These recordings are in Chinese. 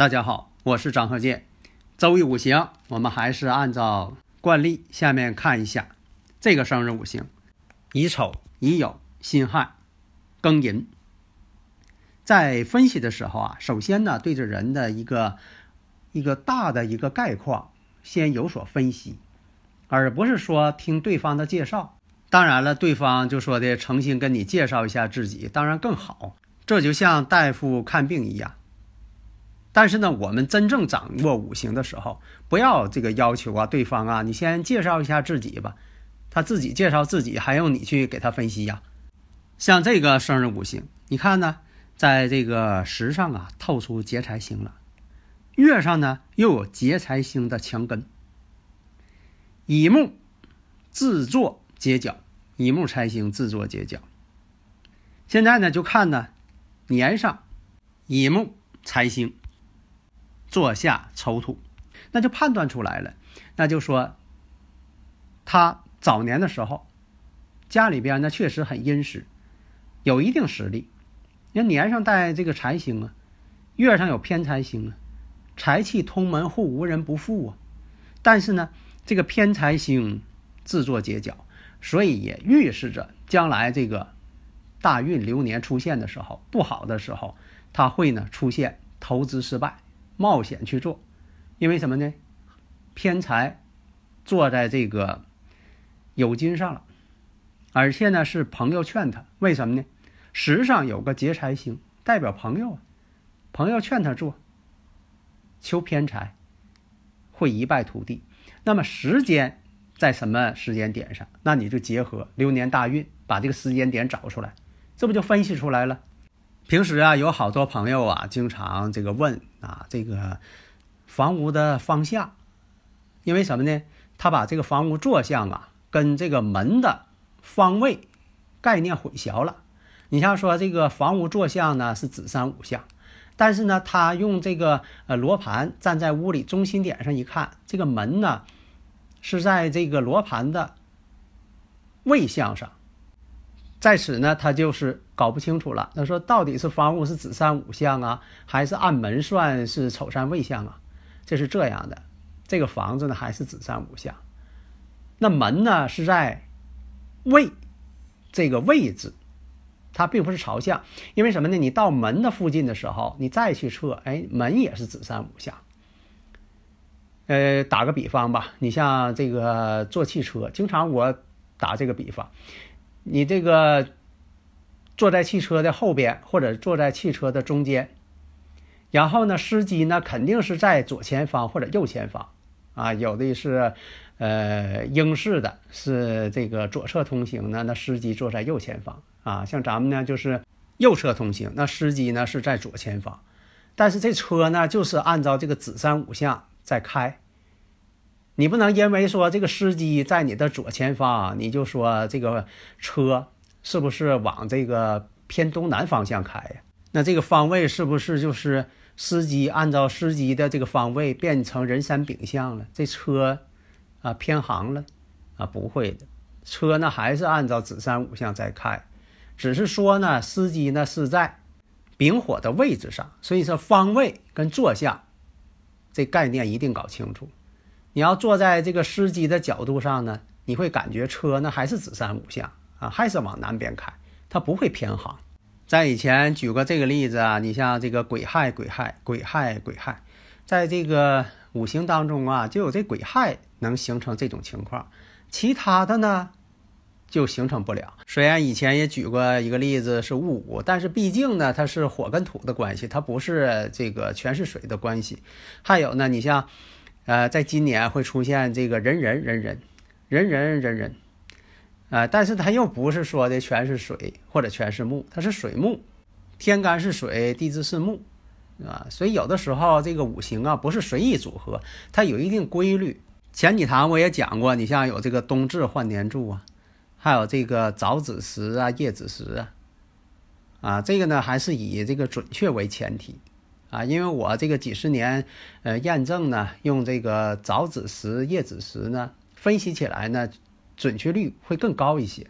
大家好，我是张鹤剑。周易五行，我们还是按照惯例，下面看一下这个生日五行：乙丑、乙酉、辛亥、庚寅。在分析的时候啊，首先呢，对这人的一个一个大的一个概况先有所分析，而不是说听对方的介绍。当然了，对方就说的诚心跟你介绍一下自己，当然更好。这就像大夫看病一样。但是呢，我们真正掌握五行的时候，不要这个要求啊，对方啊，你先介绍一下自己吧。他自己介绍自己，还用你去给他分析呀？像这个生日五行，你看呢，在这个时上啊，透出劫财星了；月上呢，又有劫财星的强根。乙木自作结角，乙木财星自作结角。现在呢，就看呢，年上乙木财星。坐下丑土，那就判断出来了。那就说，他早年的时候，家里边呢确实很殷实，有一定实力。那年上带这个财星啊，月上有偏财星啊，财气通门户，无人不富啊。但是呢，这个偏财星自作结角，所以也预示着将来这个大运流年出现的时候，不好的时候，他会呢出现投资失败。冒险去做，因为什么呢？偏财坐在这个酉金上了，而且呢是朋友劝他，为什么呢？时上有个劫财星，代表朋友啊，朋友劝他做，求偏财会一败涂地。那么时间在什么时间点上？那你就结合流年大运，把这个时间点找出来，这不就分析出来了？平时啊，有好多朋友啊，经常这个问啊，这个房屋的方向，因为什么呢？他把这个房屋坐向啊，跟这个门的方位概念混淆了。你像说这个房屋坐向呢是子三五向，但是呢，他用这个呃罗盘站在屋里中心点上一看，这个门呢是在这个罗盘的位向上。在此呢，他就是搞不清楚了。他说，到底是房屋是子山午向啊，还是按门算是丑山未向啊？这是这样的，这个房子呢还是子山午向，那门呢是在位这个位置，它并不是朝向。因为什么呢？你到门的附近的时候，你再去测，哎，门也是子山午向。呃，打个比方吧，你像这个坐汽车，经常我打这个比方。你这个坐在汽车的后边，或者坐在汽车的中间，然后呢，司机呢肯定是在左前方或者右前方，啊，有的是呃英式的，是这个左侧通行呢，那司机坐在右前方。啊，像咱们呢就是右侧通行，那司机呢是在左前方，但是这车呢就是按照这个子三五向在开。你不能因为说这个司机在你的左前方，你就说这个车是不是往这个偏东南方向开呀？那这个方位是不是就是司机按照司机的这个方位变成人山丙向了？这车啊偏航了啊？不会的，车呢还是按照子山午向在开，只是说呢司机呢是在丙火的位置上，所以说方位跟坐向这概念一定搞清楚。你要坐在这个司机的角度上呢，你会感觉车呢还是子山午向啊，还是往南边开，它不会偏航。在以前举个这个例子啊，你像这个癸亥、癸亥、癸亥、癸亥，在这个五行当中啊，就有这癸亥能形成这种情况，其他的呢就形成不了。虽然以前也举过一个例子是戊午，但是毕竟呢它是火跟土的关系，它不是这个全是水的关系。还有呢，你像。呃，在今年会出现这个人人人人人人人人，啊，但是它又不是说的全是水或者全是木，它是水木，天干是水，地支是木，啊，所以有的时候这个五行啊不是随意组合，它有一定规律。前几堂我也讲过，你像有这个冬至换年柱啊，还有这个早子时啊、夜子时啊，啊，这个呢还是以这个准确为前提啊，因为我这个几十年呃验证呢，用这个早子时、夜子时呢分析起来呢，准确率会更高一些，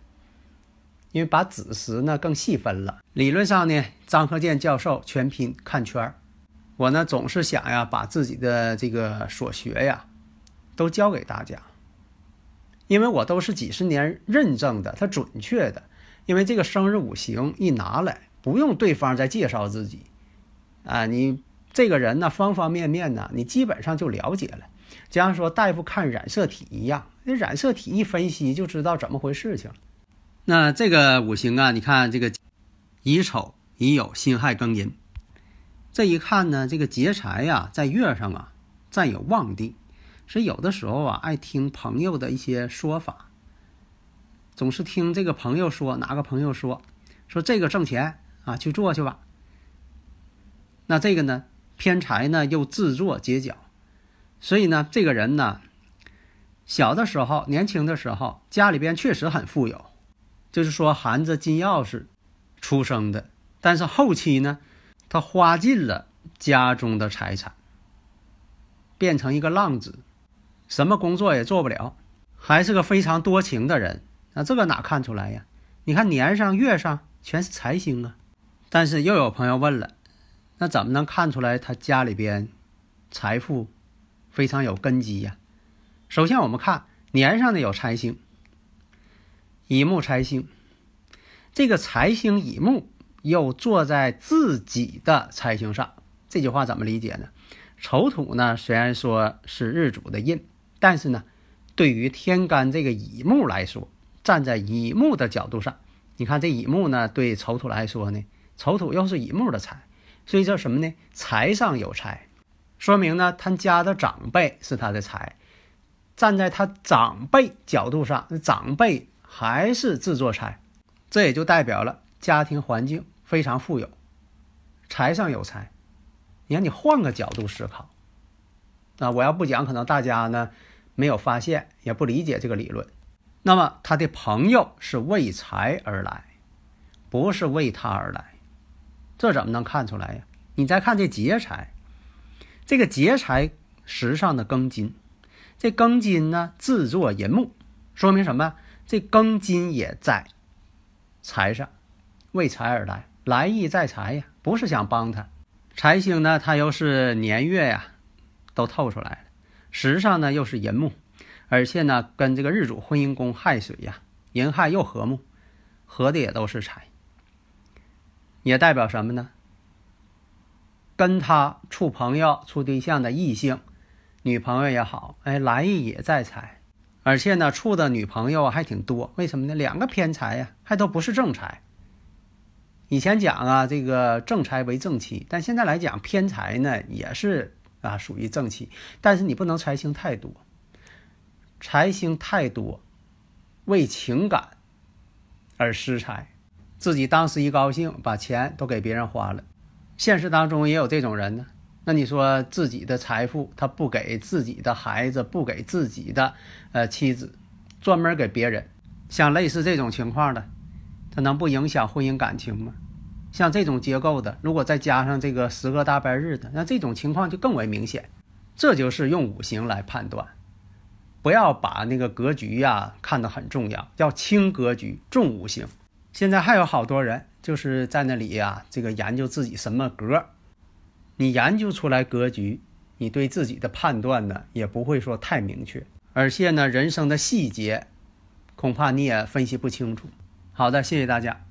因为把子时呢更细分了。理论上呢，张克建教授全拼看圈儿，我呢总是想呀，把自己的这个所学呀。都教给大家，因为我都是几十年认证的，它准确的。因为这个生日五行一拿来，不用对方再介绍自己，啊，你这个人呢，方方面面呢，你基本上就了解了。就像说大夫看染色体一样，那染色体一分析就知道怎么回事情。那这个五行啊，你看这个乙丑、乙酉、辛亥、庚寅，这一看呢，这个劫财呀，在月上啊占有旺地。所以有的时候啊，爱听朋友的一些说法，总是听这个朋友说，哪个朋友说，说这个挣钱啊，去做去吧。那这个呢，偏财呢又自作结角，所以呢，这个人呢，小的时候、年轻的时候，家里边确实很富有，就是说含着金钥匙出生的，但是后期呢，他花尽了家中的财产，变成一个浪子。什么工作也做不了，还是个非常多情的人，那这个哪看出来呀？你看年上月上全是财星啊，但是又有朋友问了，那怎么能看出来他家里边财富非常有根基呀？首先我们看年上的有财星，乙木财星，这个财星乙木又坐在自己的财星上，这句话怎么理解呢？丑土呢，虽然说是日主的印。但是呢，对于天干这个乙木来说，站在乙木的角度上，你看这乙木呢，对丑土来说呢，丑土又是乙木的财，所以叫什么呢？财上有财，说明呢，他家的长辈是他的财。站在他长辈角度上，长辈还是自作财，这也就代表了家庭环境非常富有，财上有财。你看，你换个角度思考，啊，我要不讲，可能大家呢。没有发现，也不理解这个理论。那么他的朋友是为财而来，不是为他而来，这怎么能看出来呀？你再看这劫财，这个劫财时上的庚金，这庚金呢自作寅木，说明什么？这庚金也在财上，为财而来，来意在财呀，不是想帮他。财星呢，它又是年月呀，都透出来了。时上呢又是寅木，而且呢跟这个日主婚姻宫亥水呀，寅亥又和睦，合的也都是财，也代表什么呢？跟他处朋友、处对象的异性，女朋友也好，哎，来意也在财，而且呢处的女朋友还挺多，为什么呢？两个偏财呀，还都不是正财。以前讲啊，这个正财为正妻，但现在来讲偏财呢也是。啊，属于正气，但是你不能财星太多，财星太多，为情感而失财，自己当时一高兴，把钱都给别人花了。现实当中也有这种人呢。那你说自己的财富，他不给自己的孩子，不给自己的呃妻子，专门给别人，像类似这种情况的，他能不影响婚姻感情吗？像这种结构的，如果再加上这个十个大白日的，那这种情况就更为明显。这就是用五行来判断，不要把那个格局呀看得很重要，要轻格局重五行。现在还有好多人就是在那里呀，这个研究自己什么格，你研究出来格局，你对自己的判断呢也不会说太明确，而且呢人生的细节，恐怕你也分析不清楚。好的，谢谢大家。